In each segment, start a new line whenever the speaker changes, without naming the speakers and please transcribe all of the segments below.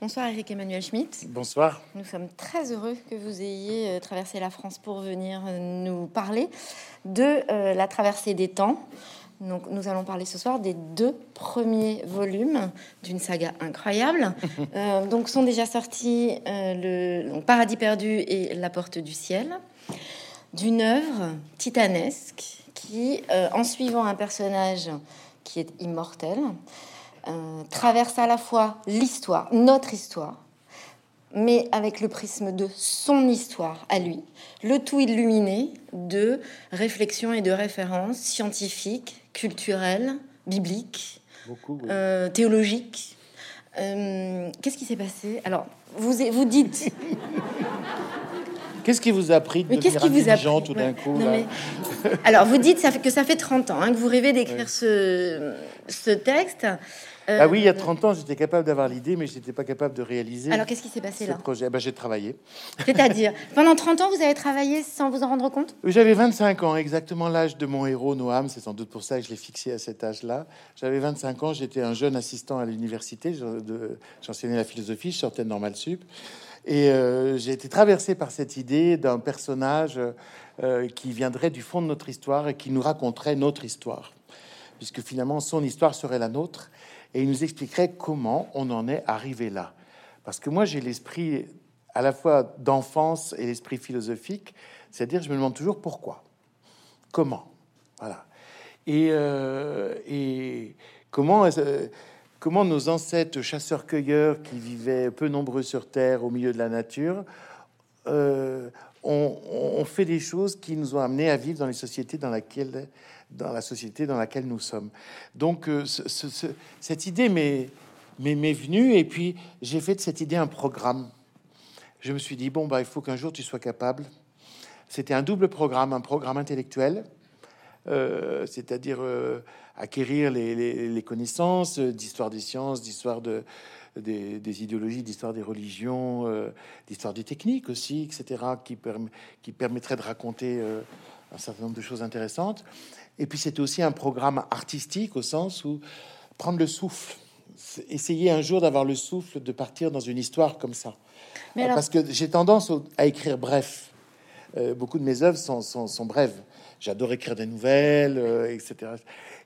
Bonsoir Eric Emmanuel Schmitt.
Bonsoir.
Nous sommes très heureux que vous ayez euh, traversé la France pour venir euh, nous parler de euh, la traversée des temps. Donc, nous allons parler ce soir des deux premiers volumes d'une saga incroyable. Euh, donc, sont déjà sortis euh, le donc, Paradis perdu et La porte du ciel, d'une œuvre titanesque qui, en suivant un personnage qui est immortel, traverse à la fois l'histoire, notre histoire, mais avec le prisme de son histoire à lui, le tout illuminé de réflexions et de références scientifiques, culturelles, bibliques,
Beaucoup. oui.
euh, théologiques. Euh, Qu'est-ce qui s'est passé? Alors, vous, vous dites...
Qu'est-ce qui vous a appris de
Mais
devenir
vous a
intelligent
pris
tout d'un
Ouais.
coup
Non,
là?
mais- Alors, vous dites que ça fait 30 ans hein, que vous rêvez d'écrire
Oui.
ce, ce texte. Euh,
Ah oui, il y a 30 ans, j'étais capable d'avoir l'idée, mais je n'étais pas capable de réaliser
Alors, qu'est-ce qui s'est passé
ce
là
projet? Ah ben, j'ai travaillé.
C'est-à-dire, pendant 30 ans, vous avez travaillé sans vous en rendre compte?
J'avais 25 ans, exactement l'âge de mon héros Noam. C'est sans doute pour ça que je l'ai fixé à cet âge-là. J'avais 25 ans, j'étais un jeune assistant à l'université. J'enseignais la philosophie, je sortais de Normal Sup. Et euh, j'ai été traversé par cette idée d'un personnage euh, qui viendrait du fond de notre histoire et qui nous raconterait notre histoire. Puisque finalement, son histoire serait la nôtre. Et il nous expliquerait comment on en est arrivé là. Parce que moi, j'ai l'esprit à la fois d'enfance et l'esprit philosophique. C'est-à-dire, je me demande toujours pourquoi. Comment? Voilà. Et, euh, et comment, comment nos ancêtres chasseurs-cueilleurs qui vivaient peu nombreux sur Terre au milieu de la nature euh, ont, ont fait des choses qui nous ont amenés à vivre dans les sociétés dans laquelle dans la société dans laquelle nous sommes. Donc euh, ce- ce- ce- cette idée m'est venue et puis j'ai fait de cette idée un programme. Je me suis dit bon bah il faut qu'un jour tu sois capable. C'était un double programme, un programme intellectuel, euh, c'est-à-dire euh, acquérir les, connaissances d'histoire des sciences, d'histoire de, des, idéologies, d'histoire des religions, d'histoire des techniques aussi, etc., qui, perm- qui permettraient de raconter un certain nombre de choses intéressantes. Et puis c'était aussi un programme artistique au sens où prendre le souffle, essayer un jour d'avoir le souffle de partir dans une histoire comme ça.
Mais alors-
Parce que j'ai tendance à écrire bref. Euh, beaucoup de mes œuvres sont, sont, sont brèves. J'adore écrire des nouvelles, euh, etc.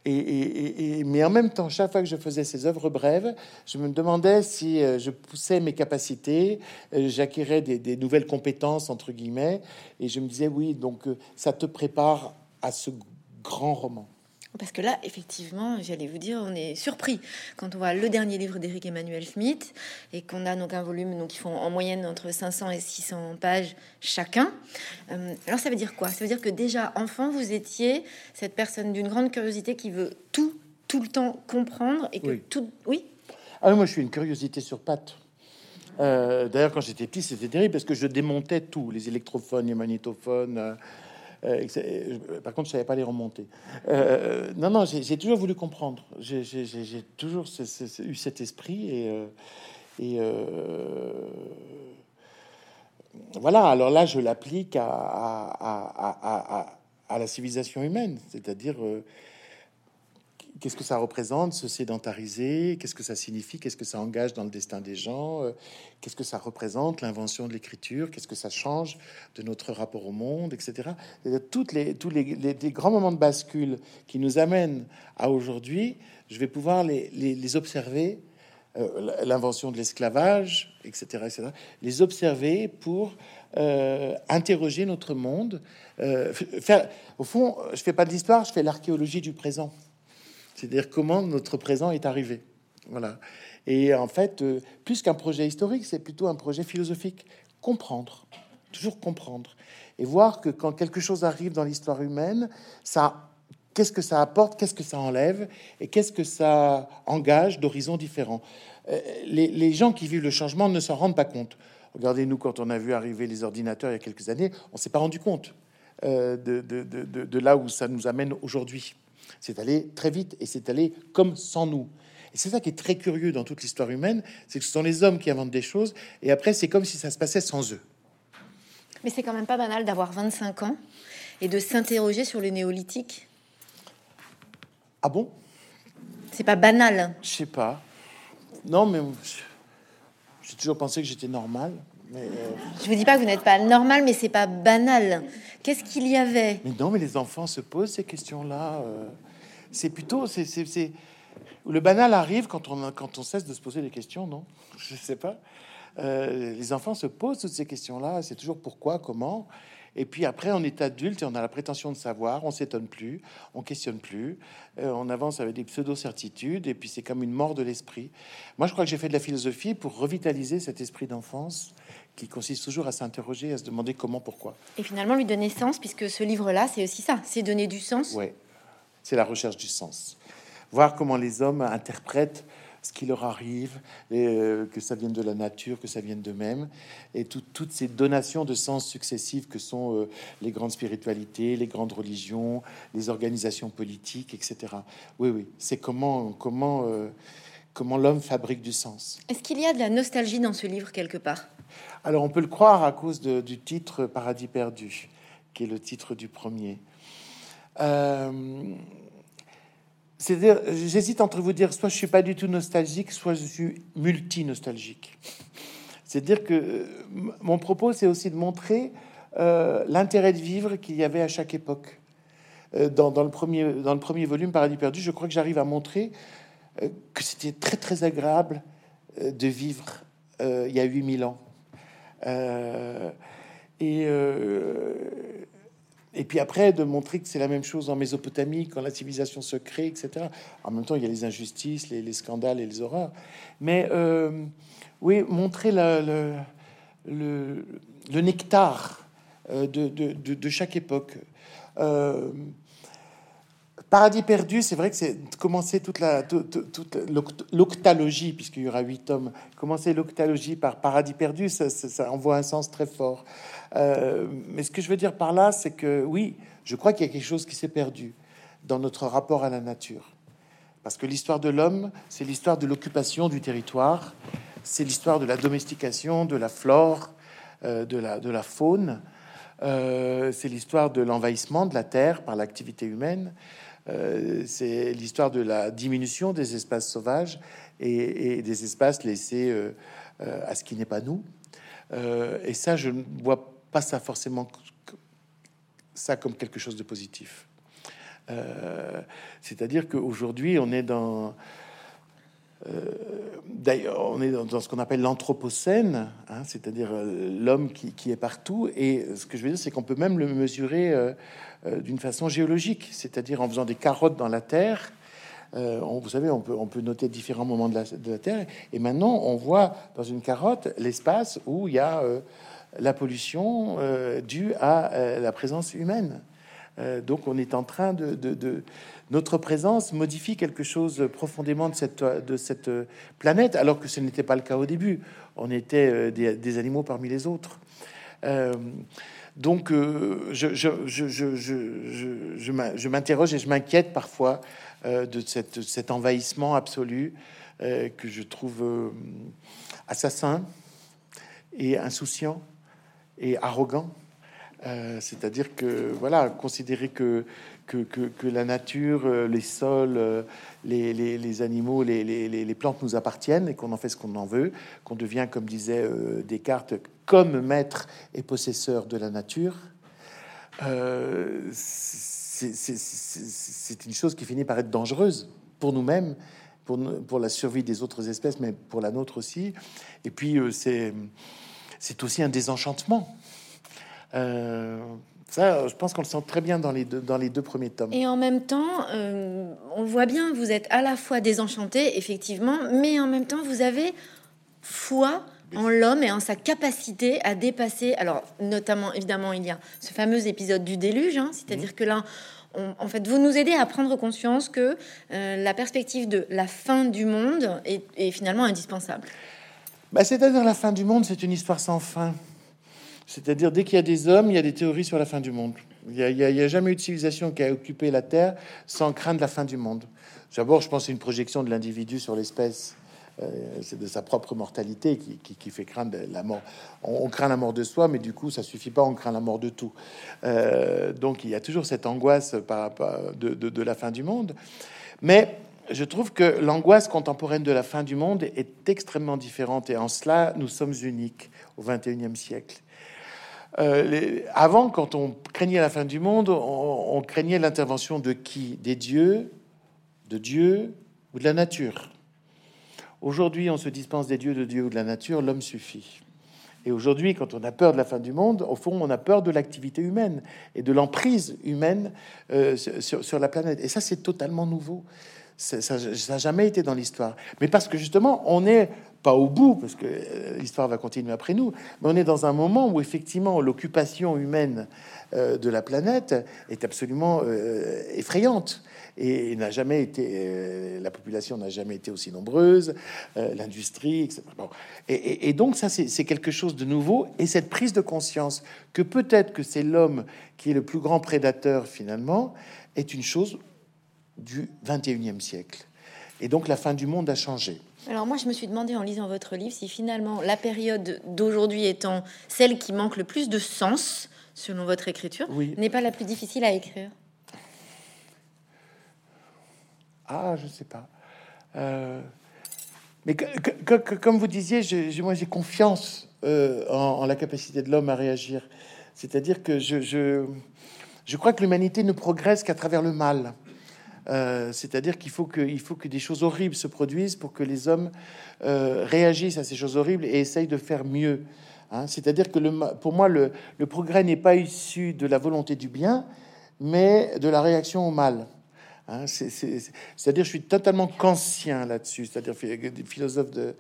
Et, et- et- et- mais en même temps, chaque fois que je faisais ces œuvres brèves, je me demandais si euh, je poussais mes capacités, j'acquérais des, des nouvelles compétences, entre guillemets, et je me disais, oui, donc ça te prépare à ce grand roman.
Parce que là, effectivement, j'allais vous dire, on est surpris quand on voit le dernier livre d'Éric Emmanuel Schmitt et qu'on a donc un volume donc, qui font en moyenne entre 500 et 600 pages chacun. Euh, alors ça veut dire quoi? Ça veut dire que déjà enfant, vous étiez cette personne d'une grande curiosité qui veut tout, tout le temps comprendre et que
Oui.
tout... Oui?
Ah moi, je suis une curiosité sur pattes. Euh, D'ailleurs, quand j'étais petit, c'était terrible parce que je démontais tout, les électrophones, les magnétophones. Euh, euh, par contre, je savais pas les remonter. Euh, non, non, j'ai toujours voulu comprendre. J'ai toujours eu cet esprit et, voilà. Alors là, je l'applique à, à, la civilisation humaine, c'est-à-dire qu'est-ce que ça représente, se sédentariser, qu'est-ce que ça signifie, qu'est-ce que ça engage dans le destin des gens, euh, qu'est-ce que ça représente, l'invention de l'écriture, qu'est-ce que ça change de notre rapport au monde, etc. Toutes les, tous les, grands moments de bascule qui nous amènent à aujourd'hui, je vais pouvoir les, observer, euh, l'invention de l'esclavage, etc., etc., les observer pour euh, interroger notre monde. au fond, je fais pas de l'histoire, je fais l'archéologie du présent. C'est-à-dire comment notre présent est arrivé. Voilà. Et en fait, euh, plus qu'un projet historique, c'est plutôt un projet philosophique. Comprendre, toujours comprendre. Et voir que quand quelque chose arrive dans l'histoire humaine, ça, qu'est-ce que ça apporte, qu'est-ce que ça enlève, et qu'est-ce que ça engage d'horizons différents. Euh, les, gens qui vivent le changement ne s'en rendent pas compte. Regardez-nous quand on a vu arriver les ordinateurs il y a quelques années, on s'est pas rendu compte euh, de là où ça nous amène aujourd'hui. C'est allé très vite et c'est allé comme sans nous. Et c'est ça qui est très curieux dans toute l'histoire humaine, c'est que ce sont les hommes qui inventent des choses et après c'est comme si ça se passait sans eux.
Mais c'est quand même pas banal d'avoir 25 ans et de s'interroger sur le néolithique.
Ah bon?
C'est pas banal.
Je sais pas. Non, mais je toujours pensé que j'étais normal. Euh,
Je vous dis pas que vous n'êtes pas normal, mais c'est pas banal. Qu'est-ce qu'il y avait?
Mais non, mais les enfants se posent ces questions-là. euh, c'est plutôt, c'est, c'est, c'est- le banal arrive quand on, quand on cesse de se poser des questions, non? Je sais pas. Euh, les enfants se posent toutes ces questions-là. C'est toujours pourquoi, comment? Et puis après, on est adulte et on a la prétention de savoir. On s'étonne plus, on questionne plus. Euh, on avance avec des pseudo-certitudes. Et puis c'est comme une mort de l'esprit. Moi, je crois que j'ai fait de la philosophie pour revitaliser cet esprit d'enfance qui consiste toujours à s'interroger, à se demander comment, pourquoi.
Et finalement lui donner sens, puisque ce livre-là, c'est aussi ça, c'est donner du sens.
Ouais, c'est la recherche du sens. Voir comment les hommes interprètent ce qui leur arrive, et, euh, que ça vienne de la nature, que ça vienne d'eux-mêmes, et tout- toutes ces donations de sens successives que sont euh, les grandes spiritualités, les grandes religions, les organisations politiques, etc. Oui, oui, c'est comment, comment, euh, comment l'homme fabrique du sens.
Est-ce qu'il y a de la nostalgie dans ce livre quelque part?
Alors on peut le croire à cause de- du titre Paradis perdu, qui est le titre du premier. Euh, C'est-à-dire, j'hésite entre vous dire, soit je suis pas du tout nostalgique, soit je suis multi-nostalgique. C'est-à-dire que euh, mon propos, c'est aussi de montrer euh, l'intérêt de vivre qu'il y avait à chaque époque. Euh, dans, le premier, dans le premier volume, Paradis perdu, je crois que j'arrive à montrer que c'était très très agréable de vivre il y a 8000 ans. Et, et puis après, de montrer que c'est la même chose en Mésopotamie, quand la civilisation se crée, etc. En même temps, il y a les injustices, les, les scandales et les horreurs. Mais euh, oui, montrer le, nectar euh, de chaque époque. Euh, Paradis perdu, c'est vrai que c'est commencer toute la toute, toute- toute l'oct- l'octalogie, puisqu'il y aura huit tomes. Commencer l'octalogie par Paradis perdu, ça envoie un sens très fort. Euh, mais ce que je veux dire par là, c'est que oui, je crois qu'il y a quelque chose qui s'est perdu dans notre rapport à la nature. Parce que l'histoire de l'homme, c'est l'histoire de l'occupation du territoire, c'est l'histoire de la domestication, de la flore, euh, de, la, de la faune, Euh, c'est l'histoire de l'envahissement de la terre par l'activité humaine, Euh, c'est l'histoire de la diminution des espaces sauvages et, des espaces laissés euh, euh, à ce qui n'est pas nous. Et ça, je ne vois pas ça forcément ça comme quelque chose de positif. C'est-à-dire qu'aujourd'hui, on est dans. Euh, D'ailleurs, on est dans, ce qu'on appelle l'anthropocène, hein, c'est-à-dire euh, l'homme qui, est partout. Et ce que je veux dire, c'est qu'on peut même le mesurer euh, d'une façon géologique, c'est-à-dire en faisant des carottes dans la terre. On- vous savez, on peut, noter différents moments de la, Terre. Et maintenant, on voit dans une carotte l'espace où il y a la pollution due à la présence humaine. Euh, donc, on est en train de, notre présence modifie quelque chose profondément de cette planète, alors que ce n'était pas le cas au début. On était euh, des, animaux parmi les autres. Donc, je, je, je, je, je, je- je m'in- je m'interroge et je m'inquiète parfois euh, de cet envahissement absolu que je trouve assassin et insouciant et arrogant. Euh, C'est-à-dire que, voilà, considérer que, que, la nature, euh, les sols, euh, les, animaux, les, les, plantes nous appartiennent et qu'on en fait ce qu'on en veut, qu'on devient, comme disait Descartes, comme maître et possesseur de la nature, c'est une chose qui finit par être dangereuse pour nous-mêmes, pour, pour la survie des autres espèces, mais pour la nôtre aussi. Et puis, c'est aussi un désenchantement. Euh, ça, je pense qu'on le sent très bien dans les deux, dans les deux premiers tomes.
Et en même temps, euh, on voit bien, vous êtes à la fois désenchanté, effectivement, mais en même temps, vous avez foi en l'homme et en sa capacité à dépasser. Alors, notamment, évidemment, il y a ce fameux épisode du déluge, hein, c'est-à-dire que là, on- en fait, vous nous aidez à prendre conscience que euh, la perspective de la fin du monde est, est finalement indispensable.
Bah, C'est-à-dire la fin du monde, c'est une histoire sans fin. C'est-à-dire dès qu'il y a des hommes, il y a des théories sur la fin du monde. Il n'y a, jamais eu de civilisation qui a occupé la Terre sans craindre la fin du monde. D'abord, je pense c'est une projection de l'individu sur l'espèce. Euh, c'est de sa propre mortalité qui, fait craindre la mort. On, craint la mort de soi, mais du coup, ça suffit pas. On craint la mort de tout. Euh, donc, il y a toujours cette angoisse par rapport de, de- la fin du monde. Mais je trouve que l'angoisse contemporaine de la fin du monde est extrêmement différente et en cela, nous sommes uniques au 21e siècle. Euh, avant, quand on craignait la fin du monde, on, craignait l'intervention de qui? Des dieux, de Dieu ou de la nature. Aujourd'hui, on se dispense des dieux, de Dieu ou de la nature, l'homme suffit. Et aujourd'hui, quand on a peur de la fin du monde, au fond, on a peur de l'activité humaine et de l'emprise humaine euh, sur, sur, la planète. Et ça, c'est totalement nouveau. Ça n'a jamais été dans l'histoire. Mais parce que justement, on n'est pas au bout, parce que euh, l'histoire va continuer après nous, mais on est dans un moment où effectivement l'occupation humaine euh, de la planète est absolument euh, effrayante et n'a jamais été, la population n'a jamais été aussi nombreuse, l'industrie, etc. Et, et, donc ça, c'est quelque chose de nouveau, et cette prise de conscience que peut-être que c'est l'homme qui est le plus grand prédateur finalement, est une chose du 21e siècle. Et donc la fin du monde a changé.
Alors moi, je me suis demandé en lisant votre livre si finalement la période d'aujourd'hui étant celle qui manque le plus de sens, selon votre écriture, n'est pas la plus difficile à écrire.
Ah, je sais pas. Euh, mais comme vous disiez, je, moi j'ai confiance euh, en, la capacité de l'homme à réagir. C'est-à-dire que je, je, je crois que l'humanité ne progresse qu'à travers le mal. Euh, c'est-à-dire qu'il faut que, des choses horribles se produisent pour que les hommes euh, réagissent à ces choses horribles et essayent de faire mieux. Hein. C'est-à-dire que le, pour moi, le, progrès n'est pas issu de la volonté du bien, mais de la réaction au mal. Hein. c'est-à-dire, je suis totalement kantien là-dessus, c'est-à-dire philosophe de,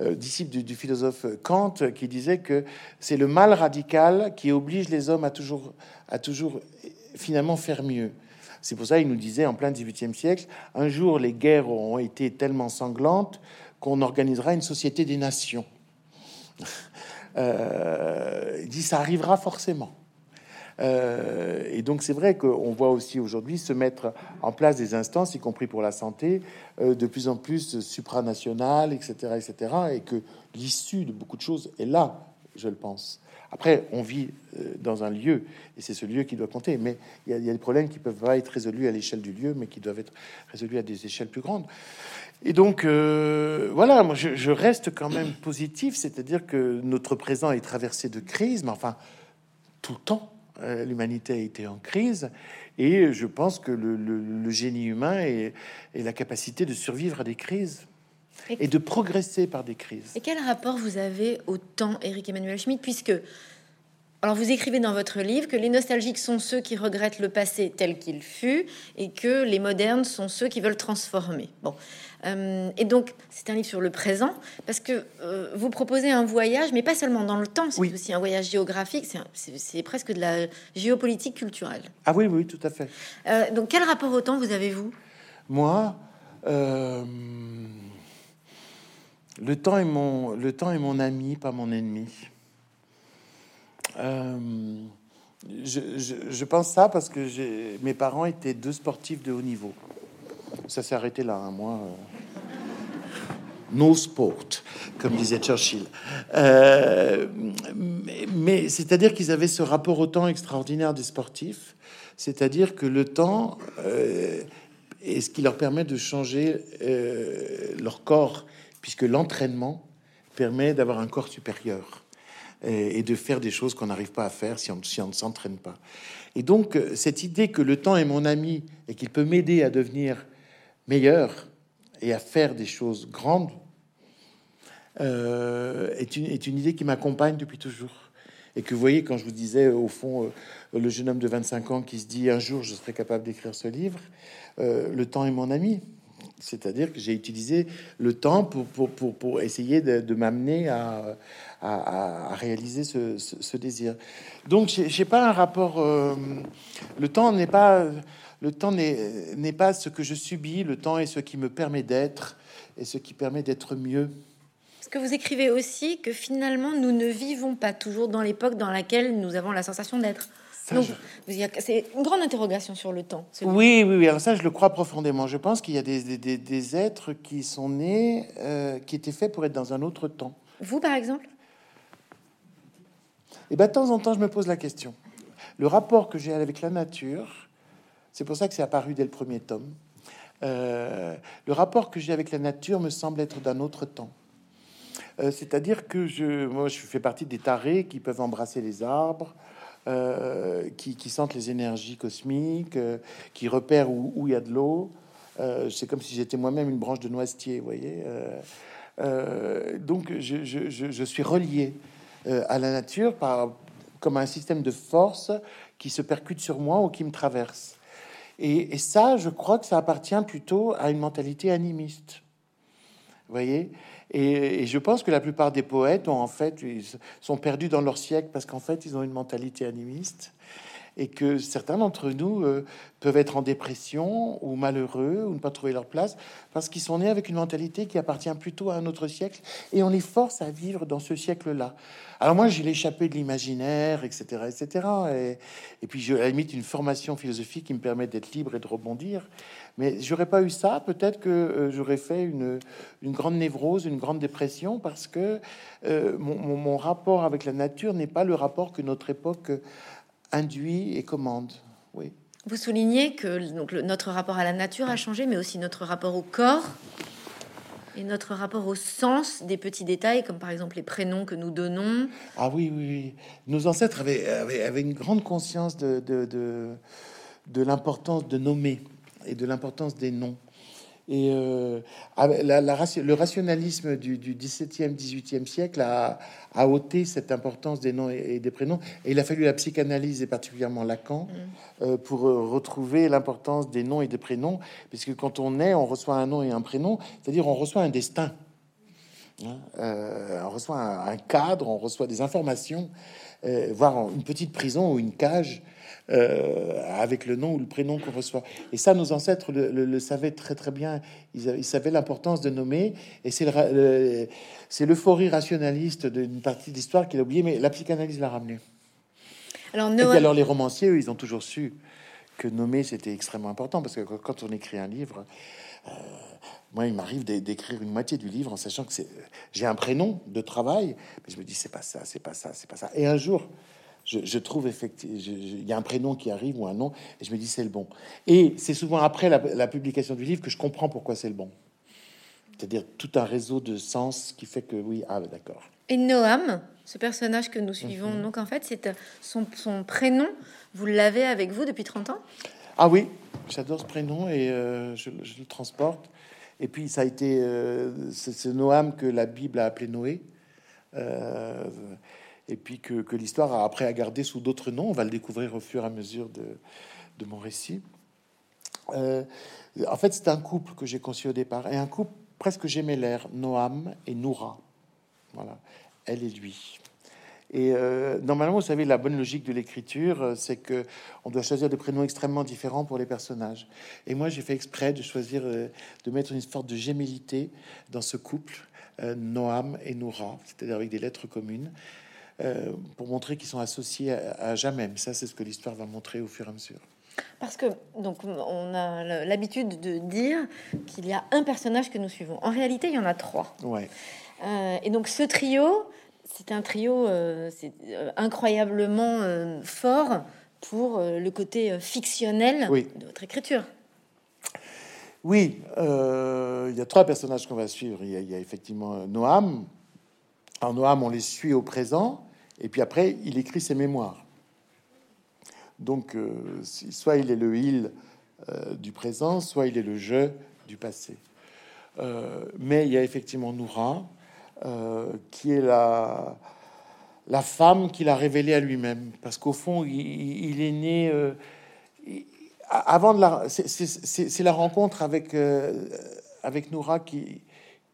euh, disciple du, philosophe Kant qui disait que c'est le mal radical qui oblige les hommes à toujours, à toujours finalement faire mieux. C'est pour ça qu'il nous disait en plein 18e siècle, un jour les guerres auront été tellement sanglantes qu'on organisera une société des nations. Euh, il dit ça arrivera forcément. Euh, et donc c'est vrai qu'on voit aussi aujourd'hui se mettre en place des instances, y compris pour la santé, euh, de plus en plus supranationales, etc., etc., et que l'issue de beaucoup de choses est là, je le pense. Après, on vit euh, dans un lieu et c'est ce lieu qui doit compter. Mais il y, a, des problèmes qui peuvent pas être résolus à l'échelle du lieu, mais qui doivent être résolus à des échelles plus grandes. Et donc, euh, voilà, moi, je, reste quand même positif, c'est-à-dire que notre présent est traversé de crises, mais enfin, tout le temps, euh, l'humanité a été en crise, et je pense que le, génie humain et la capacité de survivre à des crises et, de progresser par des crises.
Et quel rapport vous avez au temps, Eric Emmanuel Schmitt, puisque alors vous écrivez dans votre livre que les nostalgiques sont ceux qui regrettent le passé tel qu'il fut et que les modernes sont ceux qui veulent transformer. Bon, euh, et donc c'est un livre sur le présent parce que euh, vous proposez un voyage, mais pas seulement dans le temps, c'est aussi un voyage géographique. C'est presque de la géopolitique culturelle.
Ah oui, oui, tout à fait.
Euh, donc quel rapport au temps vous avez vous?
Moi. Le temps est mon, le temps est mon ami, pas mon ennemi. Euh, je, pense ça parce que mes parents étaient deux sportifs de haut niveau. Ça s'est arrêté là, hein, moi. Euh, no sport, comme disait Churchill. Euh, mais, c'est-à-dire qu'ils avaient ce rapport au temps extraordinaire des sportifs, c'est-à-dire que le temps est ce qui leur permet de changer leur corps puisque l'entraînement permet d'avoir un corps supérieur et, de faire des choses qu'on n'arrive pas à faire si on, ne s'entraîne pas. Et donc, euh, cette idée que le temps est mon ami et qu'il peut m'aider à devenir meilleur et à faire des choses grandes euh, est, une, idée qui m'accompagne depuis toujours. Et que vous voyez, quand je vous disais, au fond, euh, le jeune homme de 25 ans qui se dit un jour je serai capable d'écrire ce livre, le temps est mon ami. C'est-à-dire que j'ai utilisé le temps pour, pour, pour, essayer de, m'amener à, à, réaliser ce, ce, désir. Donc, j'ai pas un rapport. Euh, le temps n'est pas le temps n'est pas ce que je subis. Le temps est ce qui me permet d'être et ce qui permet d'être mieux.
Est-ce que vous écrivez aussi que finalement nous ne vivons pas toujours dans l'époque dans laquelle nous avons la sensation d'être c'est une grande interrogation sur le temps.
Oui, oui, oui. Alors ça, je le crois profondément. Je pense qu'il y a des, des, des, êtres qui sont nés, euh, qui étaient faits pour être dans un autre temps.
Vous, par exemple?
Et eh bien, de temps en temps, je me pose la question. Le rapport que j'ai avec la nature, c'est pour ça que c'est apparu dès le premier tome. le rapport que j'ai avec la nature me semble être d'un autre temps. C'est-à-dire que je, moi, je fais partie des tarés qui peuvent embrasser les arbres, qui, qui, sentent les énergies cosmiques, qui repèrent où il y a de l'eau. c'est comme si j'étais moi-même une branche de noisetier, vous voyez. donc, je, je, je, suis relié à la nature par, comme un système de force qui se percute sur moi ou qui me traverse. Et, ça, je crois que ça appartient plutôt à une mentalité animiste. Voyez et, je pense que la plupart des poètes ont en fait ils sont perdus dans leur siècle parce qu'en fait ils ont une mentalité animiste et que certains d'entre nous euh, peuvent être en dépression ou malheureux ou ne pas trouver leur place parce qu'ils sont nés avec une mentalité qui appartient plutôt à un autre siècle et on les force à vivre dans ce siècle-là. Alors moi, j'ai l'échappé de l'imaginaire, etc., etc. Et, puis, je limite une formation philosophique qui me permet d'être libre et de rebondir. Mais j'aurais pas eu ça, peut-être que euh, j'aurais fait une, grande névrose, une grande dépression, parce que euh, mon, mon, rapport avec la nature n'est pas le rapport que notre époque induit et commande. Oui.
Vous soulignez que donc, notre rapport à la nature a changé, mais aussi notre rapport au corps et notre rapport au sens des petits détails, comme par exemple les prénoms que nous donnons.
Ah oui, oui, oui. Nos ancêtres avaient, avaient, une grande conscience de, de, de, de l'importance de nommer et de l'importance des noms. Et euh, la, le rationalisme du, du 17e, 18e siècle a, a, ôté cette importance des noms et, des prénoms. Et il a fallu la psychanalyse, et particulièrement Lacan, mm. euh, pour euh, retrouver l'importance des noms et des prénoms. Puisque quand on est, on reçoit un nom et un prénom, c'est-à-dire on reçoit un destin. Hein, euh, on reçoit un, un, cadre, on reçoit des informations, voire une petite prison ou une cage euh, avec le nom ou le prénom qu'on reçoit. Et ça, nos ancêtres le, le, le savaient très très bien. Ils, ils savaient l'importance de nommer. Et c'est le, c'est l'euphorie rationaliste d'une partie de l'histoire qu'il a oublié, mais la psychanalyse l'a ramené. Alors, Noël... Et alors les romanciers, eux, ils ont toujours su que nommer c'était extrêmement important parce que quand on écrit un livre, euh, moi, il m'arrive d'écrire une moitié du livre en sachant que c'est j'ai un prénom de travail, mais je me dis c'est pas ça, c'est pas ça, c'est pas ça. Et un jour, je, trouve effectivement, il y a un prénom qui arrive ou un nom, et je me dis c'est le bon. Et c'est souvent après la, publication du livre que je comprends pourquoi c'est le bon. C'est-à-dire tout un réseau de sens qui fait que oui, ah d'accord.
Et Noam, ce personnage que nous suivons, mhm. donc en fait, c'est euh, son, son, prénom, vous l'avez avec vous depuis 30 ans?
Ah oui, j'adore ce prénom et euh, je, le transporte. Et puis ça a été, euh, c'est Noam que la Bible a appelé Noé. Euh, et puis que, l'histoire a après à garder sous d'autres noms. On va le découvrir au fur et à mesure de, mon récit. Euh, en fait, c'est un couple que j'ai conçu au départ, et un couple presque gémellaire, Noam et Noura. Voilà, elle et lui. Et euh, normalement, vous savez, la bonne logique de l'écriture, euh, c'est que on doit choisir des prénoms extrêmement différents pour les personnages. Et moi, j'ai fait exprès de choisir, de mettre une sorte de gémellité dans ce couple, Noam et Noura, c'est-à-dire avec des lettres communes. Euh, pour montrer qu'ils sont associés à, jamais. Mais ça, c'est ce que l'histoire va montrer au fur et à mesure.
Parce que donc on a l'habitude de dire qu'il y a un personnage que nous suivons. En réalité, il y en a trois.
Ouais.
Euh, et donc ce trio, c'est un trio euh, c'est incroyablement fort pour le côté fictionnel de votre écriture.
Oui, il y a trois personnages qu'on va suivre. Il y y a effectivement Noam. Alors Noam, on les suit au présent. Et puis après, il écrit ses mémoires. Donc, euh, soit il est le il euh, du présent, soit il est le je du passé. Euh, mais il y a effectivement Noura, qui est la, la femme qu'il a révélée à lui-même. Parce qu'au fond, il, est né. avant de la. C'est la rencontre avec, avec Noura qui,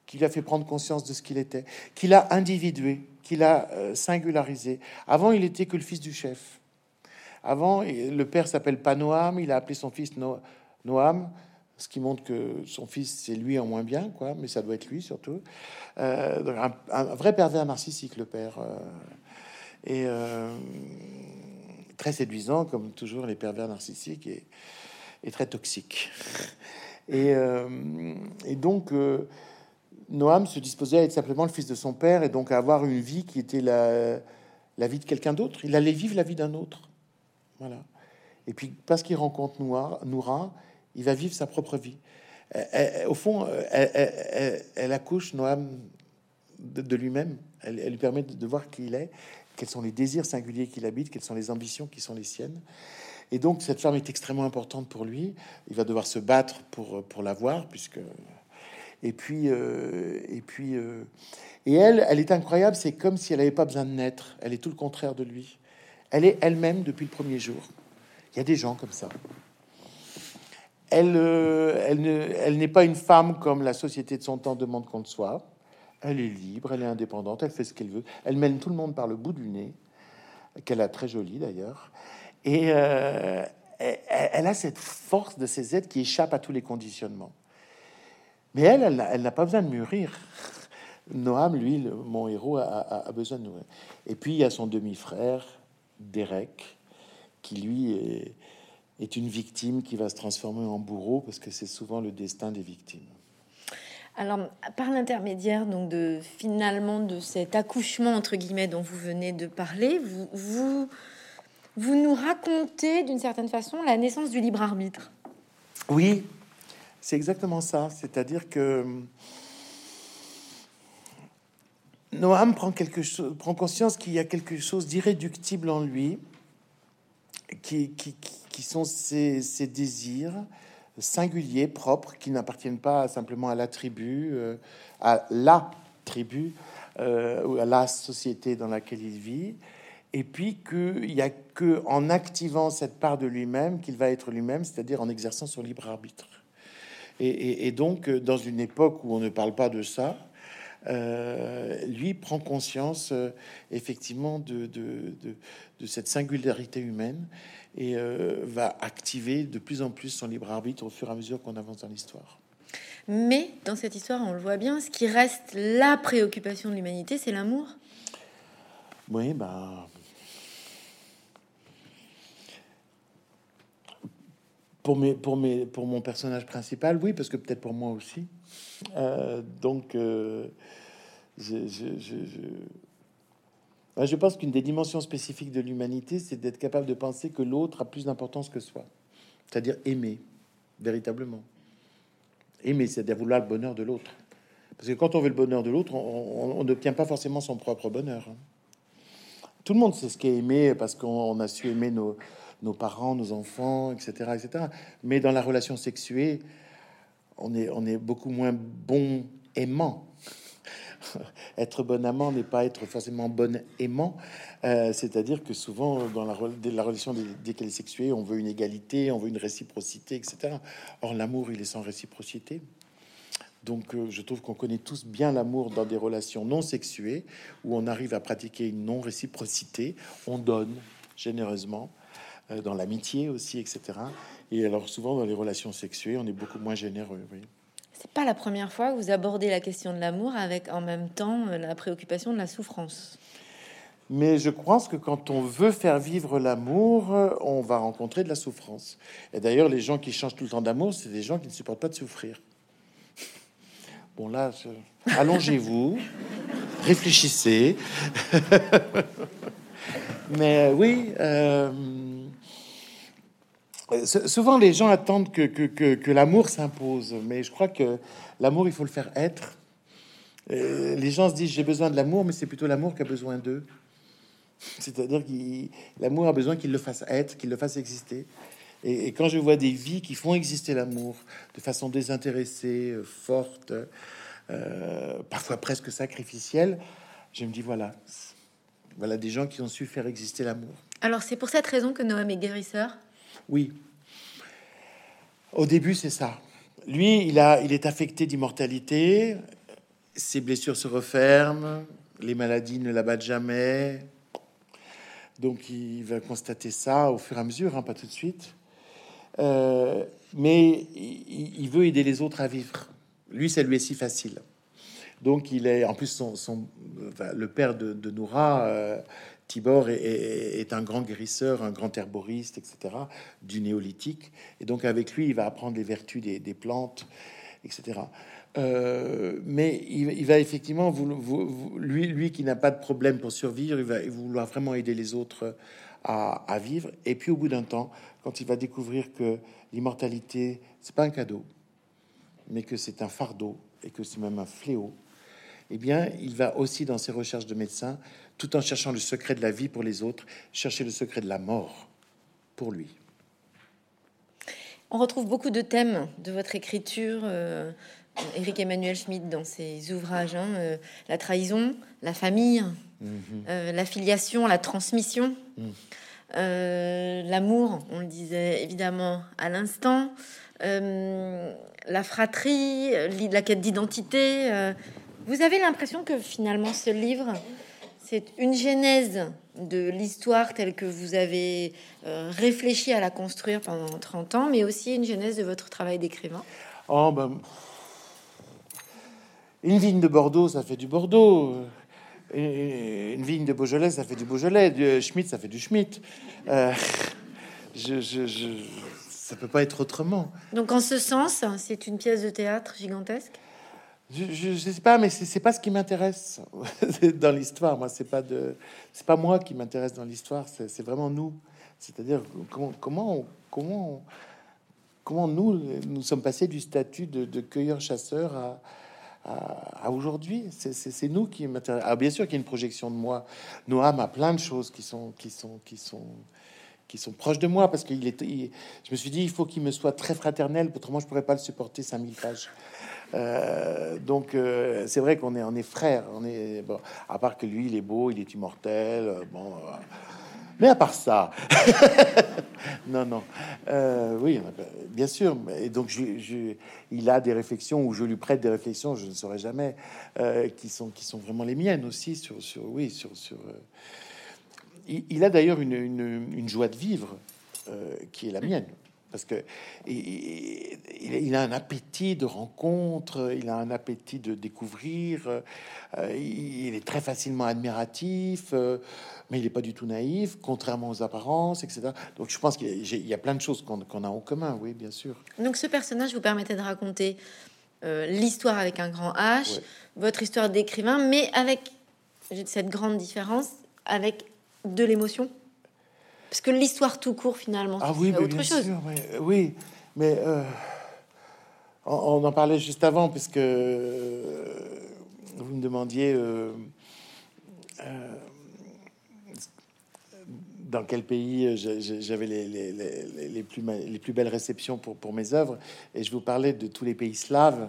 qui l'a fait prendre conscience de ce qu'il était, qui l'a individué qu'il a euh, singularisé. Avant, il était que le fils du chef. Avant, le père s'appelle pas Noam, il a appelé son fils Noam, ce qui montre que son fils, c'est lui en moins bien, quoi, mais ça doit être lui surtout. Euh, un, vrai pervers narcissique, le père. Euh, et très séduisant, comme toujours les pervers narcissiques, et, très toxique. Et donc, Noam se disposait à être simplement le fils de son père et donc à avoir une vie qui était la, la vie de quelqu'un d'autre. Il allait vivre la vie d'un autre. Voilà. Et puis, parce qu'il rencontre Noura, il va vivre sa propre vie. au fond, elle, accouche Noam de, lui-même. Elle, lui permet de, voir qui il est, quels sont les désirs singuliers qu'il habite, quelles sont les ambitions qui sont les siennes. Et donc, cette femme est extrêmement importante pour lui. Il va devoir se battre pour, pour l'avoir, puisque. Et puis, euh, et puis, euh, et elle, elle est incroyable. C'est comme si elle n'avait pas besoin de naître. Elle est tout le contraire de lui. Elle est elle-même depuis le premier jour. Il y a des gens comme ça. Elle, euh, elle, elle n'est pas une femme comme la société de son temps demande qu'on le soit. Elle est libre, elle est indépendante, elle fait ce qu'elle veut. Elle mène tout le monde par le bout du nez, qu'elle a très jolie d'ailleurs. Et elle, a cette force de ses aides qui échappe à tous les conditionnements. Mais elle, elle, n'a pas besoin de mûrir. Noam, lui, mon héros, a, besoin de mûrir. Et puis il y a son demi-frère, Derek, qui lui est, est une victime qui va se transformer en bourreau parce que c'est souvent le destin des victimes.
Alors, par l'intermédiaire donc de finalement de cet accouchement entre guillemets dont vous venez de parler, vous, vous vous nous racontez d'une certaine façon la naissance du libre arbitre.
Oui, c'est exactement ça. C'est-à-dire que Noam prend, quelque chose, prend conscience qu'il y a quelque chose d'irréductible en lui, qui, qui, sont ses, désirs singuliers, propres, qui n'appartiennent pas simplement à la tribu, euh, à la tribu, euh, ou à la société dans laquelle il vit, et puis qu'il n'y a que en activant cette part de lui-même qu'il va être lui-même, c'est-à-dire en exerçant son libre arbitre. Et, donc, dans une époque où on ne parle pas de ça, euh, lui prend conscience euh, effectivement de, de, de, cette singularité humaine et euh, va activer de plus en plus son libre arbitre au fur et à mesure qu'on avance dans l'histoire.
Mais dans cette histoire, on le voit bien, ce qui reste la préoccupation de l'humanité, c'est l'amour.
Oui, bah, Pour, mes, pour, mes, pour mon personnage principal, oui, parce que peut-être pour moi aussi. Euh, donc, euh, je, je, je, pense qu'une des dimensions spécifiques de l'humanité, c'est d'être capable de penser que l'autre a plus d'importance que soi. C'est-à-dire aimer, véritablement. Aimer, c'est-à-dire vouloir le bonheur de l'autre. Parce que quand on veut le bonheur de l'autre, on n'obtient pas forcément son propre bonheur. Hein. Tout le monde sait ce qu'est aimer parce qu'on a su aimer nos, nos parents, nos enfants, etc., etc. Mais dans la relation sexuée, on est, beaucoup moins bon aimant. être bon amant n'est pas être forcément bon aimant. Euh, c'est-à-dire que souvent, dans la, la relation dès qu'elle est sexuée, on veut une égalité, on veut une réciprocité, etc. Or, l'amour, il est sans réciprocité. Donc, euh, je trouve qu'on connaît tous bien l'amour dans des relations non sexuées, où on arrive à pratiquer une non-réciprocité. On donne généreusement, dans l'amitié aussi, etc. Et alors souvent dans les relations sexuées, on est beaucoup moins généreux. Oui.
C'est pas la première fois que vous abordez la question de l'amour avec en même temps euh, la préoccupation de la souffrance.
Mais je pense que quand on veut faire vivre l'amour, euh, on va rencontrer de la souffrance. Et d'ailleurs, les gens qui changent tout le temps d'amour, c'est des gens qui ne supportent pas de souffrir. Bon là, allongez-vous, réfléchissez. Mais oui. Euh euh, souvent, les gens attendent que, que, l'amour s'impose, mais je crois que l'amour, il faut le faire être. Euh, les gens se disent j'ai besoin de l'amour, mais c'est plutôt l'amour qui a besoin d'eux. C'est-à-dire que l'amour a besoin qu'il le fasse être, qu'il le fasse exister. Et, quand je vois des vies qui font exister l'amour de façon désintéressée, euh, forte, parfois presque sacrificielle, je me dis voilà, voilà des gens qui ont su faire exister l'amour.
Alors c'est pour cette raison que Noam est guérisseur?
Oui. Au début, c'est ça. Lui, il, a, il est affecté d'immortalité. Ses blessures se referment. Les maladies ne l'abattent jamais. Donc, il va constater ça au fur et à mesure, hein, pas tout de suite. Euh, mais il, veut aider les autres à vivre. Lui, ça lui est si facile. Donc, il est en plus son, le père de, de Noura. Euh, Tibor est, un grand guérisseur, un grand herboriste, etc., du néolithique. Et donc, avec lui, il va apprendre les vertus des, plantes, etc. Euh, mais il, va effectivement, lui, lui qui n'a pas de problème pour survivre, il va vouloir vraiment aider les autres à, à vivre. Et puis, au bout d'un temps, quand il va découvrir que l'immortalité, c'est pas un cadeau, mais que c'est un fardeau et que c'est même un fléau, eh bien, il va aussi dans ses recherches de médecin, tout en cherchant le secret de la vie pour les autres, chercher le secret de la mort pour lui.
On retrouve beaucoup de thèmes de votre écriture, euh, Éric Emmanuel Schmitt, dans ses ouvrages hein, euh, la trahison, la famille, mhm. euh, la filiation, la transmission, mhm. l'amour, on le disait évidemment à l'instant, la fratrie, la quête d'identité. vous avez l'impression que finalement ce livre, c'est une genèse de l'histoire telle que vous avez euh, réfléchi à la construire pendant 30 ans, mais aussi une genèse de votre travail d'écrivain
Oh, ben... Une vigne de Bordeaux, ça fait du Bordeaux. Une vigne de Beaujolais, ça fait du Beaujolais. Du Schmitt, ça fait du Schmitt. Euh, je, je, je, ça peut pas être autrement.
Donc, en ce sens, c'est une pièce de théâtre gigantesque?
Je, ne sais pas, mais c'est pas ce qui m'intéresse dans l'histoire. Moi, c'est pas de, c'est pas moi qui m'intéresse dans l'histoire. C'est vraiment nous. C'est-à-dire comment, comment, comment, comment nous nous sommes passés du statut de, de cueilleur-chasseur à, aujourd'hui? C'est nous qui m'intéressent. Ah, bien sûr qu'il y a une projection de moi. Noam a plein de choses qui sont, qui sont, qui sont proches de moi parce qu'il est. je me suis dit, il faut qu'il me soit très fraternel, autrement je pourrais pas le supporter 5000 pages. Euh, donc euh, c'est vrai qu'on est, on est frères. On est bon, à part que lui, il est beau, il est immortel. Euh, bon, mais à part ça, non, non, oui, bien sûr. Et donc je, il a des réflexions ou je lui prête des réflexions, je ne saurais jamais, qui sont qui sont vraiment les miennes aussi sur sur oui sur sur. Il, a d'ailleurs une, une, une, joie de vivre qui est la mienne parce que il, a un appétit de rencontre, il a un appétit de découvrir, euh, il est très facilement admiratif, euh, mais il n'est pas du tout naïf, contrairement aux apparences, etc. Donc je pense qu'il y a plein de choses qu'on a en commun, oui, bien sûr.
Donc ce personnage vous permettait de raconter euh, l'histoire avec un grand H, votre histoire d'écrivain, mais avec cette grande différence, avec de l'émotion parce que l'histoire tout court, finalement,
ah oui, autre bien chose. Sûr, mais, oui, mais euh, on, en parlait juste avant, puisque euh, vous me demandiez euh, dans quel pays j'avais les, les, les, les, plus, les plus belles réceptions pour, pour mes œuvres, et je vous parlais de tous les pays slaves.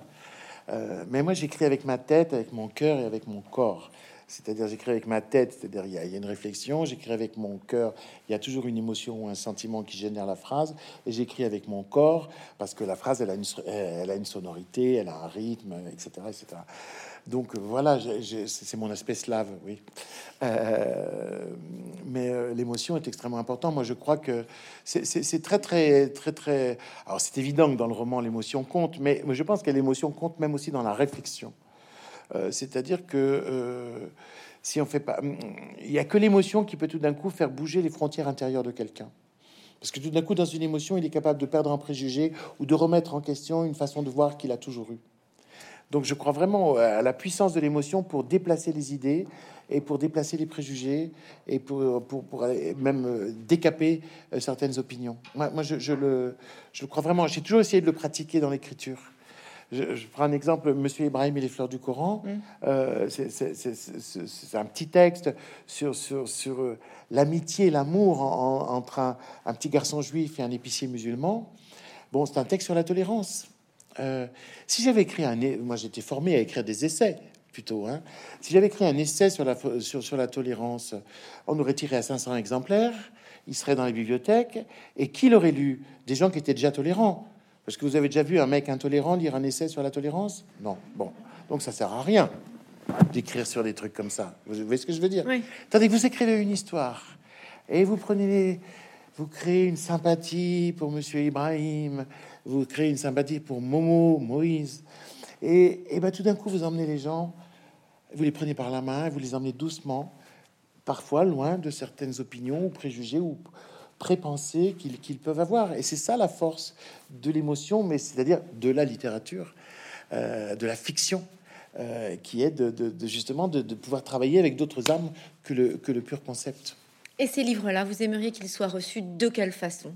mais moi, j'écris avec ma tête, avec mon cœur et avec mon corps. C'est-à-dire, j'écris avec ma tête, c'est-à-dire, il y, a, une réflexion, j'écris avec mon cœur, il y a toujours une émotion ou un sentiment qui génère la phrase, et j'écris avec mon corps, parce que la phrase, elle a une, elle a une sonorité, elle a un rythme, etc. etc. Donc voilà, c'est mon aspect slave, oui. Euh, mais euh, l'émotion est extrêmement importante. Moi, je crois que c'est très, très, très, très. Alors, c'est évident que dans le roman, l'émotion compte, mais, mais je pense que l'émotion compte même aussi dans la réflexion. Euh, c'est-à-dire que euh, si on fait pas, il y a que l'émotion qui peut tout d'un coup faire bouger les frontières intérieures de quelqu'un. Parce que tout d'un coup, dans une émotion, il est capable de perdre un préjugé ou de remettre en question une façon de voir qu'il a toujours eu. Donc je crois vraiment à la puissance de l'émotion pour déplacer les idées et pour déplacer les préjugés et pour, pour, même euh, décaper certaines opinions. Moi, moi je, je, le, je le crois vraiment. J'ai toujours essayé de le pratiquer dans l'écriture. Je, prends un exemple, Monsieur Ibrahim et les fleurs du Coran. Mm. Euh, c'est un petit texte sur, sur, sur euh, l'amitié, l'amour entre un, un, petit garçon juif et un épicier musulman. Bon, c'est un texte sur la tolérance. Euh, si j'avais écrit un, moi j'étais formé à écrire des essais plutôt. Hein. Si j'avais écrit un essai sur la, sur, sur la tolérance, on aurait tiré à 500 exemplaires, il serait dans les bibliothèques, et qui l'aurait lu? Des gens qui étaient déjà tolérants. Parce que vous avez déjà vu un mec intolérant lire un essai sur la tolérance Non. Bon. Donc ça sert à rien d'écrire sur des trucs comme ça. Vous voyez ce que je veux dire
oui.
Tandis que vous écrivez une histoire et vous prenez, vous créez une sympathie pour Monsieur Ibrahim, vous créez une sympathie pour Momo, Moïse, et, et ben, tout d'un coup vous emmenez les gens, vous les prenez par la main, vous les emmenez doucement, parfois loin de certaines opinions ou préjugés ou pré-pensées qu'ils peuvent avoir. Et c'est ça la force de l'émotion, mais c'est-à-dire de la littérature, euh, de la fiction, euh, qui est de, justement de, pouvoir travailler avec d'autres armes que le, que le pur concept.
Et ces livres-là, vous aimeriez qu'ils soient reçus de quelle façon?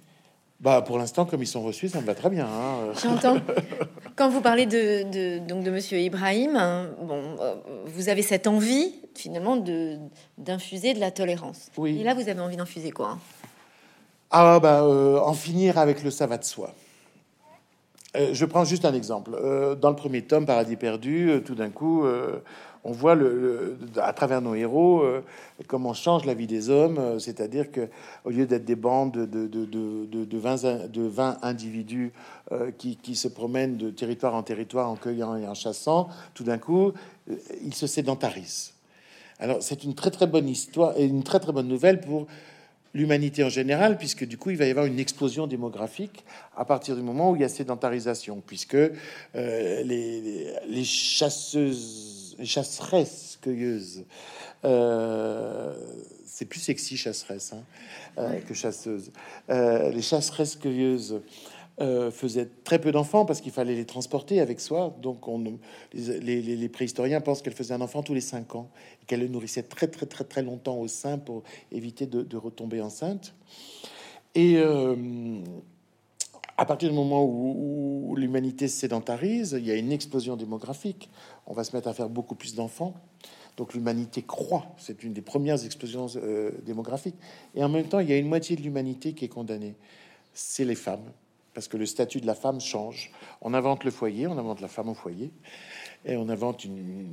Bah, pour l'instant, comme ils sont reçus, ça me va très bien. hein.
J'entends. Quand vous parlez de, de- donc de Monsieur Ibrahim, hein, bon, euh, vous avez cette envie finalement de d'infuser de la tolérance.
Oui.
Et là, vous avez envie d'infuser quoi hein?
Ah bah euh, en finir avec le ça de soi. Euh, je prends juste un exemple. Euh, dans le premier tome, Paradis perdu, tout d'un coup, on voit le, à travers nos héros comment change la vie des hommes. C'est-à-dire que au lieu d'être des bandes de, de, de, de, de 20, in- de 20 individus qui, qui se promènent de territoire en territoire en cueillant et en chassant, tout d'un coup, ils se sédentarisent. Alors c'est une très très bonne histoire et une très très bonne nouvelle pour l'humanité en général, puisque du coup, il va y avoir une explosion démographique à partir du moment où il y a sédentarisation, puisque euh, les, les, chasseuses, les chasseresses cueilleuses, euh, c'est plus sexy chasseresse hein, euh, que chasseuse. Les chasseresses cueilleuses euh, faisaient très peu d'enfants parce qu'il fallait les transporter avec soi. Donc, on, les, préhistoriens pensent qu'elle faisait un enfant tous les cinq ans et qu'elle le nourrissait très, très, très, très longtemps au sein pour éviter de, retomber enceinte. Et euh, à partir du moment où, l'humanité se sédentarise, il y a une explosion démographique. On va se mettre à faire beaucoup plus d'enfants. Donc l'humanité croît. C'est une des premières explosions euh, démographiques. Et en même temps, il y a une moitié de l'humanité qui est condamnée. C'est les femmes. Parce que le statut de la femme change. On invente le foyer, on invente la femme au foyer. Et on invente une,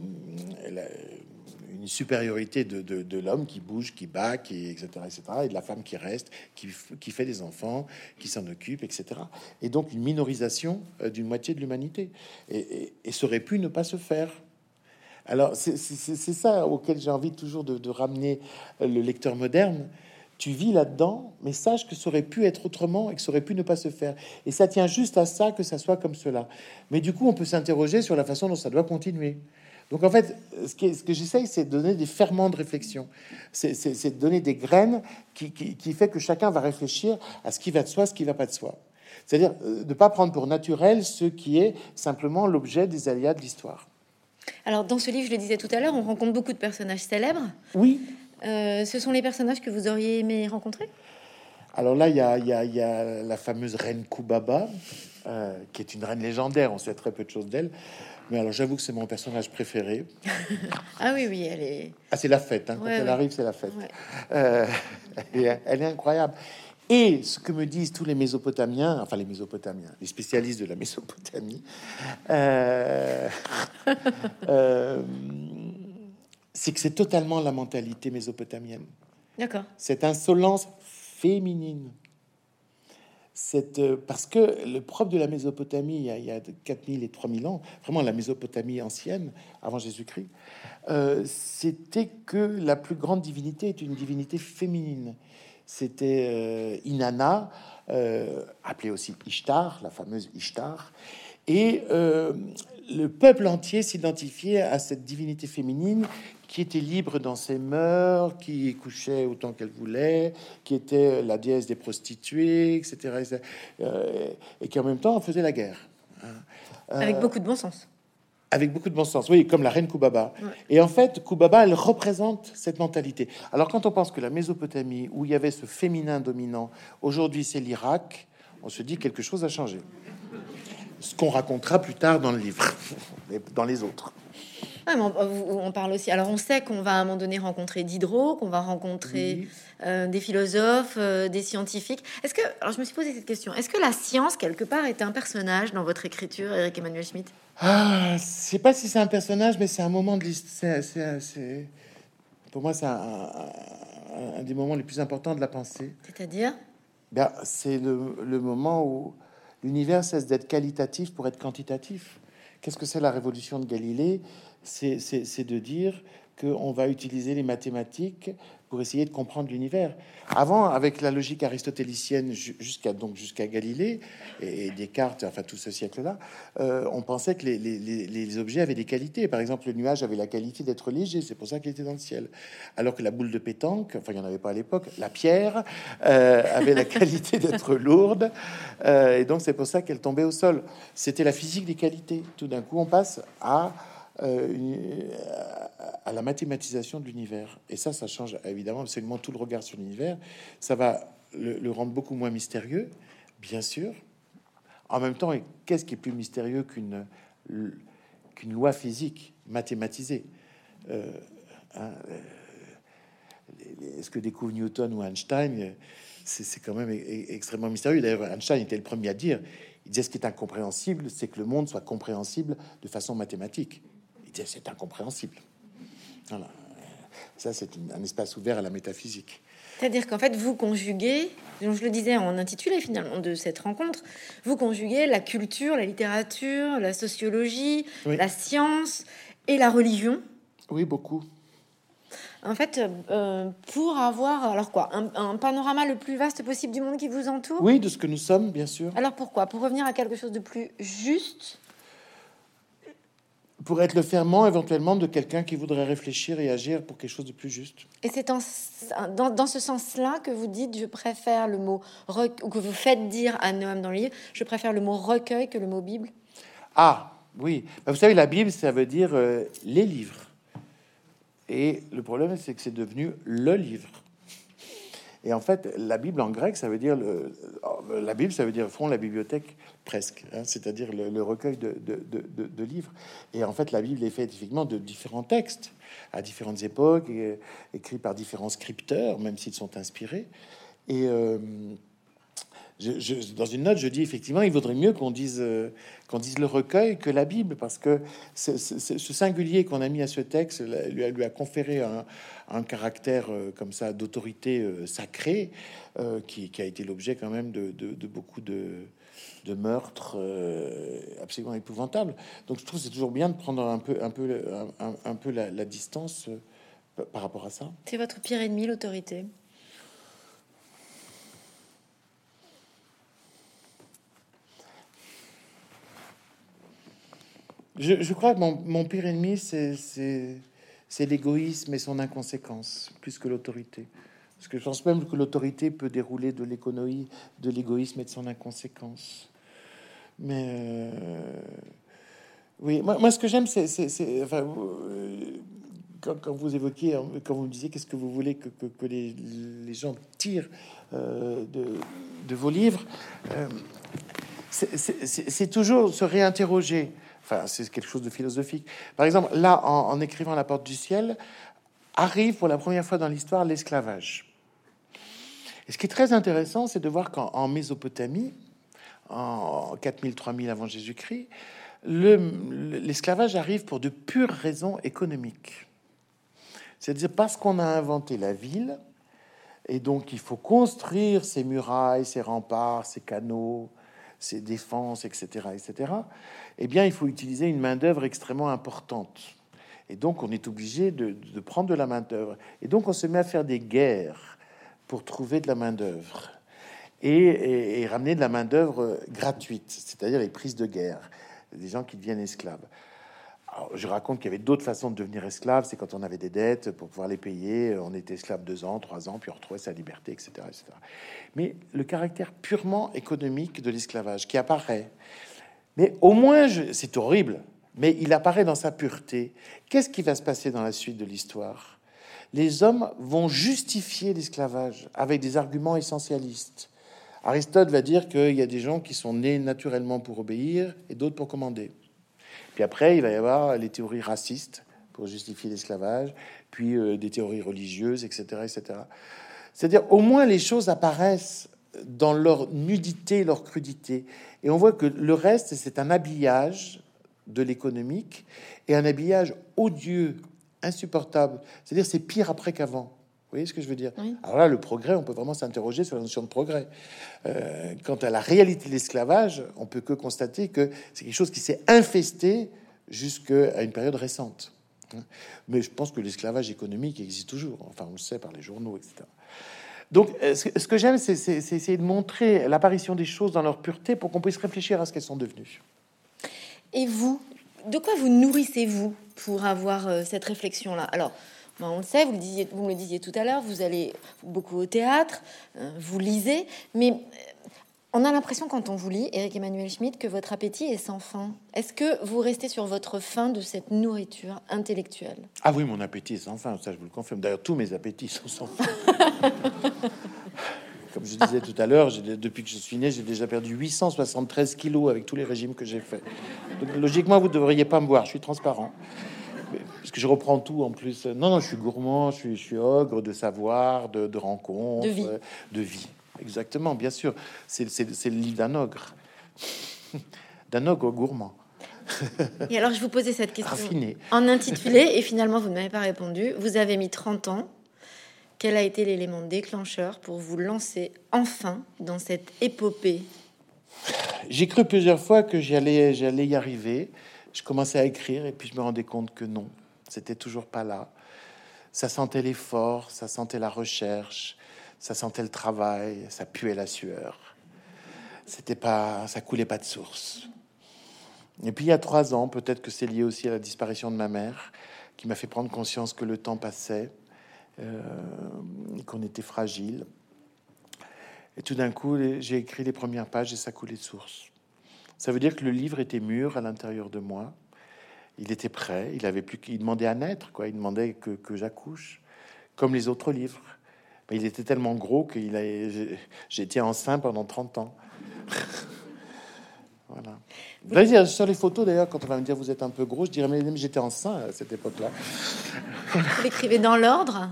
une supériorité de, de- l'homme qui bouge, qui bat, qui, etc., etc., et de la femme qui reste, qui, qui fait des enfants, qui s'en occupe, etc. Et donc une minorisation euh, d'une moitié de l'humanité. Et, et- et ça aurait pu ne pas se faire. Alors c'est ça auquel j'ai envie toujours de, de ramener euh, le lecteur moderne. Tu vis là-dedans, mais sache que ça aurait pu être autrement et que ça aurait pu ne pas se faire. Et ça tient juste à ça que ça soit comme cela. Mais du coup, on peut s'interroger sur la façon dont ça doit continuer. Donc en fait, ce, qui est- ce que j'essaye, c'est de donner des ferments de réflexion. C'est de donner des graines qui, qui, qui fait que chacun va réfléchir à ce qui va de soi, ce qui va pas de soi. C'est-à-dire euh, de ne pas prendre pour naturel ce qui est simplement l'objet des aléas de l'histoire.
Alors, dans ce livre, je le disais tout à l'heure, on rencontre beaucoup de personnages célèbres.
Oui,
Euh, ce sont les personnages que vous auriez aimé rencontrer?
Alors là, il y a, y y la fameuse reine Kubaba, euh, qui est une reine légendaire. On sait très peu de choses d'elle. Mais alors, j'avoue que c'est mon personnage préféré.
Ah oui, oui, elle est.
Ah, c'est la fête. hein. Quand
Ouais,
elle
ouais.
arrive, c'est la fête.
Ouais.
Euh, elle, est, incroyable. Et ce que me disent tous les Mésopotamiens, enfin les Mésopotamiens, les spécialistes de la Mésopotamie, c'est que c'est totalement la mentalité mésopotamienne.
D'accord.
cette insolence féminine. Cette, euh, parce que le propre de la Mésopotamie, il y, a, il y a 4000 et 3000 ans, vraiment la Mésopotamie ancienne, avant Jésus-Christ, euh, c'était que la plus grande divinité est une divinité féminine. C'était euh, Inanna, appelée aussi Ishtar, la fameuse Ishtar. Et le peuple entier s'identifiait à cette divinité féminine qui était libre dans ses mœurs, qui couchait autant qu'elle voulait, qui était la déesse des prostituées, etc. etc. Euh, et qui en même temps faisait la guerre. hein.
Avec beaucoup de bon sens.
Avec beaucoup de bon sens, oui, comme la reine Koubaba.
Ouais.
Et en fait, Koubaba, elle représente cette mentalité. Alors, quand on pense que la Mésopotamie, où il y avait ce féminin dominant, aujourd'hui c'est l'Irak, on se dit quelque chose a changé. Ce qu'on racontera plus tard dans le livre, et dans les autres.
Ouais, mais on, on parle aussi. Alors, on sait qu'on va à un moment donné rencontrer Diderot, qu'on va rencontrer
Oui.
euh, des philosophes, euh, des scientifiques. Est-ce que, alors, je me suis posé cette question. Est-ce que la science quelque part est un personnage dans votre écriture, Eric Emmanuel Schmitt?
Ah, je sais pas si c'est un personnage, mais c'est un moment de l'histoire. Pour moi, c'est un, un- un des moments les plus importants de la pensée.
C'est-à-dire?
Ben, c'est le, le moment où l'univers cesse d'être qualitatif pour être quantitatif. Qu'est-ce que c'est la révolution de Galilée? C'est de dire qu'on va utiliser les mathématiques pour essayer de comprendre l'univers. Avant, avec la logique aristotélicienne ju- jusqu'à donc jusqu'à Galilée et, Descartes, enfin tout ce siècle-là, euh, on pensait que les objets avaient des qualités. Par exemple, le nuage avait la qualité d'être léger, c'est pour ça qu'il était dans le ciel. Alors que la boule de pétanque, enfin il n'y en avait pas à l'époque, la pierre euh, avait la qualité d'être lourde, euh, et donc c'est pour ça qu'elle tombait au sol. C'était la physique des qualités. Tout d'un coup, on passe à euh, une- à la mathématisation de l'univers. Et ça, ça change évidemment absolument tout le regard sur l'univers. Ça va le, rendre beaucoup moins mystérieux, bien sûr. En même temps, qu'est-ce qui est plus mystérieux qu'une loi physique mathématisée euh, hein, euh, Ce que découvre Newton ou Einstein, c'est quand même extrêmement mystérieux. D'ailleurs, Einstein était le premier à dire, il disait ce qui est incompréhensible, c'est que le monde soit compréhensible de façon mathématique. C'est incompréhensible. Voilà. Ça, c'est un espace ouvert à la métaphysique.
C'est-à-dire qu'en fait, vous conjuguez, je le disais en intitulé finalement de cette rencontre, vous conjuguez la culture, la littérature, la sociologie, la science et la religion.
Oui, beaucoup.
En fait, euh, pour avoir alors quoi, un, panorama le plus vaste possible du monde qui vous entoure?
Oui, de ce que nous sommes, bien sûr.
Alors pourquoi? Pour revenir à quelque chose de plus juste
pour être le ferment éventuellement de quelqu'un qui voudrait réfléchir et agir pour quelque chose de plus juste.
Et c'est dans, dans, ce sens-là que vous dites, je préfère le mot ou que vous faites dire à Noam dans le livre, je préfère le mot recueil que le mot Bible.
Ah oui, bah, vous savez, la Bible, ça veut dire euh, les livres. Et le problème, c'est que c'est devenu le livre. Et en fait, la Bible en grec, ça veut dire le, la Bible, ça veut dire fond la bibliothèque presque, hein, c'est-à-dire le, recueil de, de, livres. Et en fait, la Bible est faite effectivement de différents textes à différentes époques, écrits par différents scripteurs, même s'ils sont inspirés. Et euh, dans une note, je dis effectivement, il vaudrait mieux qu'on dise, euh, le recueil que la Bible, parce que ce singulier qu'on a mis à ce texte lui a, conféré un, caractère euh, comme ça d'autorité euh, sacrée, qui, a été l'objet quand même de, beaucoup de, meurtres absolument épouvantables. Donc je trouve c'est toujours bien de prendre un peu, la distance par rapport à ça.
C'est votre pire ennemi, l'autorité.
Je, crois que mon, pire ennemi, c'est l'égoïsme et son inconséquence, plus que l'autorité. Parce que je pense même que l'autorité peut dérouler de l'économie, de l'égoïsme et de son inconséquence. Mais euh, oui, moi, ce que j'aime, c'est, enfin, euh, quand, vous évoquiez, hein, quand vous me disiez qu'est-ce que vous voulez que, les, gens tirent euh, de, vos livres, c'est toujours se réinterroger. Enfin, c'est quelque chose de philosophique. Par exemple, là, en, écrivant La Porte du Ciel, arrive pour la première fois dans l'histoire l'esclavage. Et ce qui est très intéressant, c'est de voir qu'en Mésopotamie, en 4000-3000 avant Jésus-Christ, l'esclavage arrive pour de pures raisons économiques. C'est-à-dire parce qu'on a inventé la ville, et donc il faut construire ces murailles, ces remparts, ces canaux, ses défenses, etc., etc., eh bien, il faut utiliser une main-d'œuvre extrêmement importante. Et donc, on est obligé de, prendre de la main-d'œuvre. Et donc, on se met à faire des guerres pour trouver de la main-d'œuvre et, et, ramener de la main-d'œuvre gratuite, c'est-à-dire les prises de guerre, des gens qui deviennent esclaves je raconte qu'il y avait d'autres façons de devenir esclave. C'est quand on avait des dettes pour pouvoir les payer. On était esclave deux ans, trois ans, puis on retrouvait sa liberté, etc., etc. Mais le caractère purement économique de l'esclavage qui apparaît, mais au moins, c'est horrible, mais il apparaît dans sa pureté. Qu'est-ce qui va se passer dans la suite de l'histoire? Les hommes vont justifier l'esclavage avec des arguments essentialistes. Aristote va dire qu'il y a des gens qui sont nés naturellement pour obéir et d'autres pour commander. Puis après, il va y avoir les théories racistes pour justifier l'esclavage, puis euh, des théories religieuses, etc., etc. C'est-à-dire, au moins les choses apparaissent dans leur nudité, leur crudité, et on voit que le reste, c'est un habillage de l'économique et un habillage odieux, insupportable. C'est-à-dire, c'est pire après qu'avant. Voyez ce que je veux dire Alors là, le progrès, on peut vraiment s'interroger sur la notion de progrès. Euh, quant à la réalité de l'esclavage, on peut que constater que c'est quelque chose qui s'est infesté jusqu'à une période récente. Mais je pense que l'esclavage économique existe toujours. Enfin, on le sait par les journaux, etc. Donc, euh, ce que j'aime, c'est essayer de montrer l'apparition des choses dans leur pureté pour qu'on puisse réfléchir à ce qu'elles sont devenues.
Et vous, de quoi vous nourrissez-vous pour avoir euh, cette réflexion-là? Alors, on le sait, vous, le disiez, vous me le disiez tout à l'heure, vous allez beaucoup au théâtre, euh, vous lisez, mais euh, on a l'impression quand on vous lit, Eric Emmanuel Schmitt, que votre appétit est sans fin. Est-ce que vous restez sur votre faim de cette nourriture intellectuelle?
Ah oui, mon appétit est sans fin, ça je vous le confirme. D'ailleurs, tous mes appétits sont sans fin. Comme je disais tout à l'heure, depuis que je suis né, j'ai déjà perdu 873 kilos avec tous les régimes que j'ai fait. logiquement, vous ne devriez pas me voir, je suis transparent. Parce que je reprends tout en plus. Non, non, je suis gourmand, je suis, je suis ogre de savoir, de, de rencontres,
de vie.
de vie. Exactement, bien sûr. C'est le livre d'un ogre. d'un ogre gourmand.
Et alors, je vous posais cette question en intitulé, et finalement, vous ne m'avez pas répondu. Vous avez mis 30 ans. Quel a été l'élément déclencheur pour vous lancer enfin dans cette épopée?
J'ai cru plusieurs fois que j'allais y arriver. Je commençais à écrire et puis je me rendais compte que non, c'était toujours pas là. Ça sentait l'effort, ça sentait la recherche, ça sentait le travail, ça puait la sueur. C'était pas, ça coulait pas de source. Et puis il y a trois ans, peut-être que c'est lié aussi à la disparition de ma mère, qui m'a fait prendre conscience que le temps passait, euh, qu'on était fragile. Et tout d'un coup, j'ai écrit les premières pages et ça coulait de source. Ça veut dire que le livre était mûr à l'intérieur de moi. Il était prêt. Il avait plus qu'il demandait à naître, quoi. Il demandait que, que j'accouche, comme les autres livres. Mais il était tellement gros qu'il a. J'étais enceint pendant 30 ans. voilà. sur les photos, d'ailleurs, quand on va me dire vous êtes un peu gros, je dirais mais j'étais enceint à cette époque-là.
Vous l'écrivez dans l'ordre?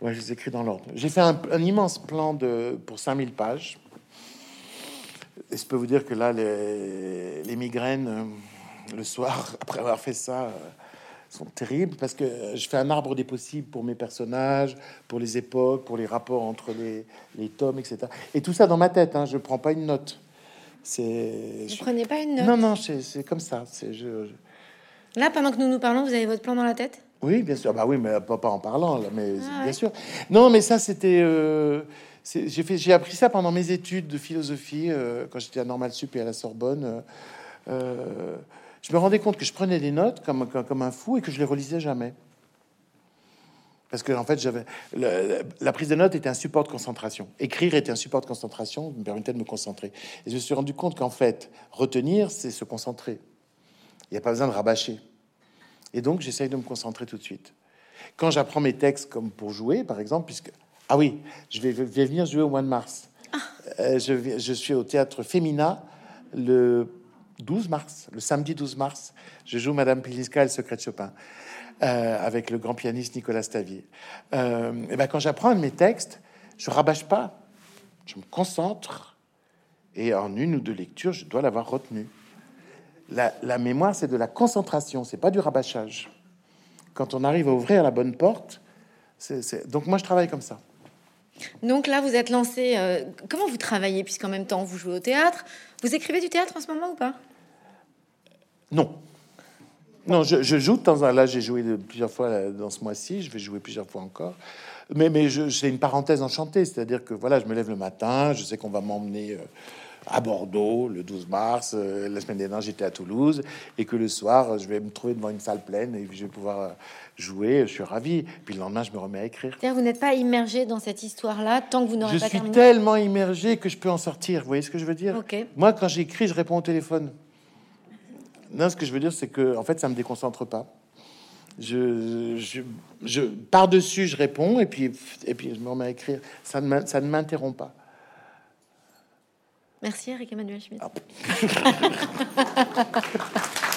Ouais, je les écris dans l'ordre. J'ai fait un, un, immense plan de, pour 5000 pages. Et je peux vous dire que là, les, les migraines, euh, le soir, après avoir fait ça, euh, sont terribles parce que je fais un arbre des possibles pour mes personnages, pour les époques, pour les rapports entre les, les tomes, etc. Et tout ça dans ma tête, hein, je prends pas une note.
C'est. Vous prenez pas une note
Non, non, c'est comme ça. C'est je,
Là, pendant que nous nous parlons, vous avez votre plan dans la tête?
Oui, bien sûr. Bah oui, mais pas, pas en parlant, là, mais ah bien sûr. Non, mais ça, c'était. Euh, j'ai fait, j'ai appris ça pendant mes études de philosophie euh, quand j'étais à Normal Sup et à la Sorbonne. Euh, euh, je me rendais compte que je prenais des notes comme, comme, un fou et que je les relisais jamais. Parce que en fait, j'avais la, prise de notes était un support de concentration. Écrire était un support de concentration, me permettait de me concentrer. Et je me suis rendu compte qu'en fait, retenir, c'est se concentrer. Il n'y a pas besoin de rabâcher. Et donc, j'essaye de me concentrer tout de suite. Quand j'apprends mes textes comme pour jouer, par exemple, puisque ah oui, je vais, venir jouer au mois de mars. Ah. Euh, je, je, suis au théâtre Femina le 12 mars, le samedi 12 mars. Je joue Madame Piliska et le secret de Chopin euh, avec le grand pianiste Nicolas Stavier. Euh, et ben, quand j'apprends mes textes, je rabâche pas, je me concentre et en une ou deux lectures, je dois l'avoir retenu. La, la mémoire, c'est de la concentration, c'est pas du rabâchage. Quand on arrive à ouvrir la bonne porte, c'est donc moi je travaille comme ça.
Donc là, vous êtes lancé. Euh, comment vous travaillez Puisqu'en même temps, vous jouez au théâtre? Vous écrivez du théâtre en ce moment ou pas?
Non. Non, je, joue de temps en temps. Là, j'ai joué plusieurs fois dans ce mois-ci. Je vais jouer plusieurs fois encore. Mais, mais c'est une parenthèse enchantée. C'est-à-dire que voilà, je me lève le matin. Je sais qu'on va m'emmener. Euh, à Bordeaux le 12 mars. Euh, la semaine dernière, j'étais à Toulouse et que le soir, je vais me trouver devant une salle pleine et je vais pouvoir jouer, je suis ravi. Puis le lendemain, je me remets à écrire.
Vous n'êtes pas immergé dans cette histoire-là tant que vous n'aurez
pas terminé. Je suis tellement immergé que je peux en sortir. Vous voyez ce que je veux dire? Moi, quand j'écris, je réponds au téléphone. Non, ce que je veux dire, c'est que en fait, ça me déconcentre pas. Je, je, je par dessus, je réponds et puis et puis je me remets à écrire. Ça ne ça ne m'interrompt pas.
Merci Eric Emmanuel Schmitt. Ah.